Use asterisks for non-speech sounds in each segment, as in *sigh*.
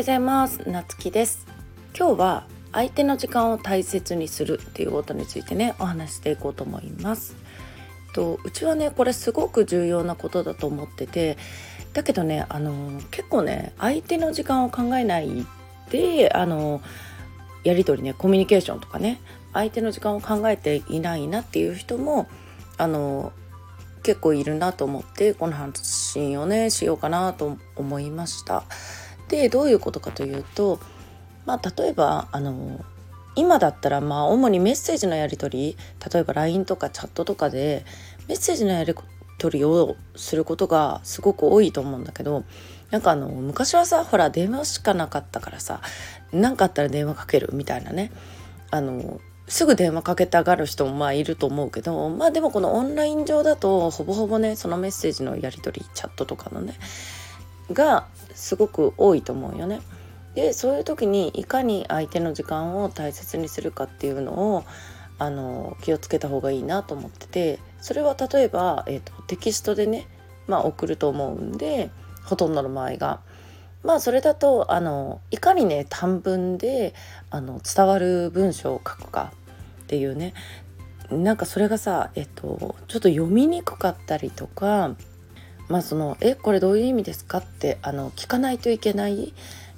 ようございます。なつきです。今日は相手の時間を大切にするっていうことについてねお話していこうと思います。とうちはねこれすごく重要なことだと思っててだけどねあの結構ね相手の時間を考えないであのやり取りねコミュニケーションとかね相手の時間を考えていないなっていう人もあの結構いるなと思ってこの発信をねしようかなと思いました。でどういうことかというと、まあ、例えばあの今だったらまあ主にメッセージのやり取り例えば LINE とかチャットとかでメッセージのやり取りをすることがすごく多いと思うんだけどなんかあの昔はさほら電話しかなかったからさ何かあったら電話かけるみたいなね。あのすぐ電話かけたがる人もまあいると思うけどまあでもこのオンライン上だとほぼほぼねそのメッセージのやり取りチャットとかのねがすごく多いと思うよね。でそういう時にいかに相手の時間を大切にするかっていうのをあの気をつけた方がいいなと思っててそれは例えば、えーと、テキストでね、まあ、送ると思うんでほとんどの場合が。まあそれだとあのいかにね短文であの伝わる文章を書くかっていうねなんかそれがさえっとちょっと読みにくかったりとかまあその「えこれどういう意味ですか?」ってあの聞かないといけない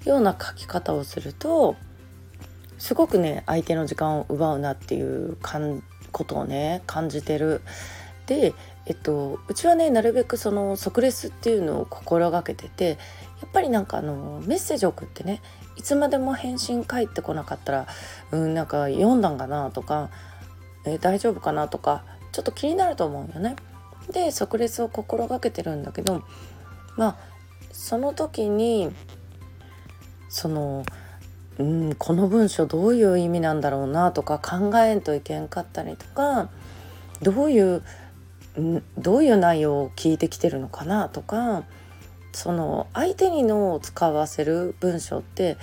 ような書き方をするとすごくね相手の時間を奪うなっていうかんことをね感じてる。で、えっと、うちはねなるべくその即レスっていうのを心がけててやっぱりなんかあのメッセージ送ってねいつまでも返信返ってこなかったらうんなんか読んだんかなとか、え大丈夫かなとかちょっと気になると思うよね。で即レスを心がけてるんだけどまあその時にそのうんこの文章どういう意味なんだろうなとか考えんといけんかったりとかどういうどういう内容を聞いてきてるのかなとかその相手に脳を使わせる文章って、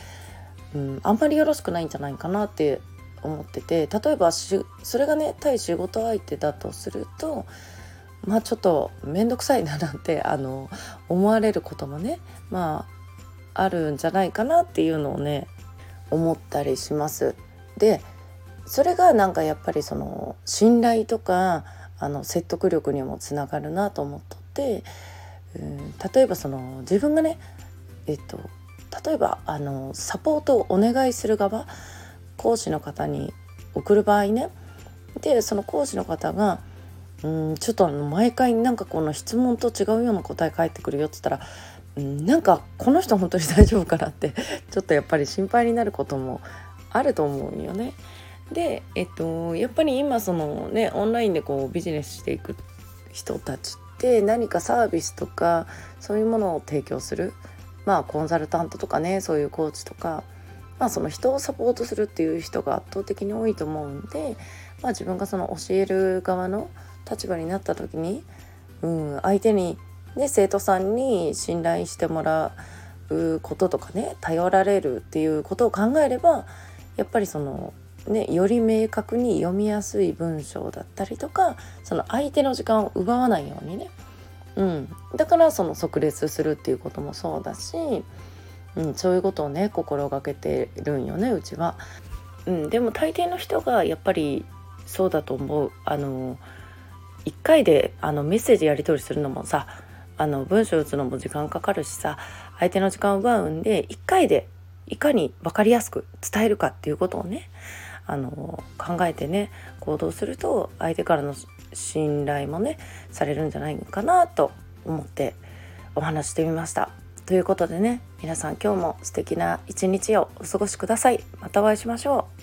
うん、あんまりよろしくないんじゃないかなって思ってて例えばそれがね対仕事相手だとするとまあちょっと面倒くさいななんて *laughs* あの思われることもねまああるんじゃないかなっていうのをね思ったりします。でそれがなんかやっぱりその信頼とかあの説得力にもつながるなと思っとってうん例えばその自分がねえっと例えばあのサポートをお願いする側講師の方に送る場合ねでその講師の方がうんちょっとあの毎回なんかこの質問と違うような答え返ってくるよっつったらうんなんかこの人本当に大丈夫かなって *laughs* ちょっとやっぱり心配になることもあると思うよね。でえっとやっぱり今そのねオンラインでこうビジネスしていく人たちって何かサービスとかそういうものを提供するまあコンサルタントとかねそういうコーチとかまあその人をサポートするっていう人が圧倒的に多いと思うんで、まあ、自分がその教える側の立場になった時に、うん、相手に、ね、生徒さんに信頼してもらうこととかね頼られるっていうことを考えればやっぱりそのね、より明確に読みやすい文章だったりとかその相手の時間を奪わないようにね、うん、だからその即列するっていうこともそうだし、うん、そういうことをね心がけてるんよねうちは。うん、でも大抵の人がやっぱりそうだと思う。あの1回であのメッセージやり取りするのもさあの文章打つのも時間かかるしさ相手の時間を奪うんで1回でいかに分かりやすく伝えるかっていうことをねあの考えてね行動すると相手からの信頼もねされるんじゃないかなと思ってお話してみました。ということでね皆さん今日も素敵な一日をお過ごしください。またお会いしましょう。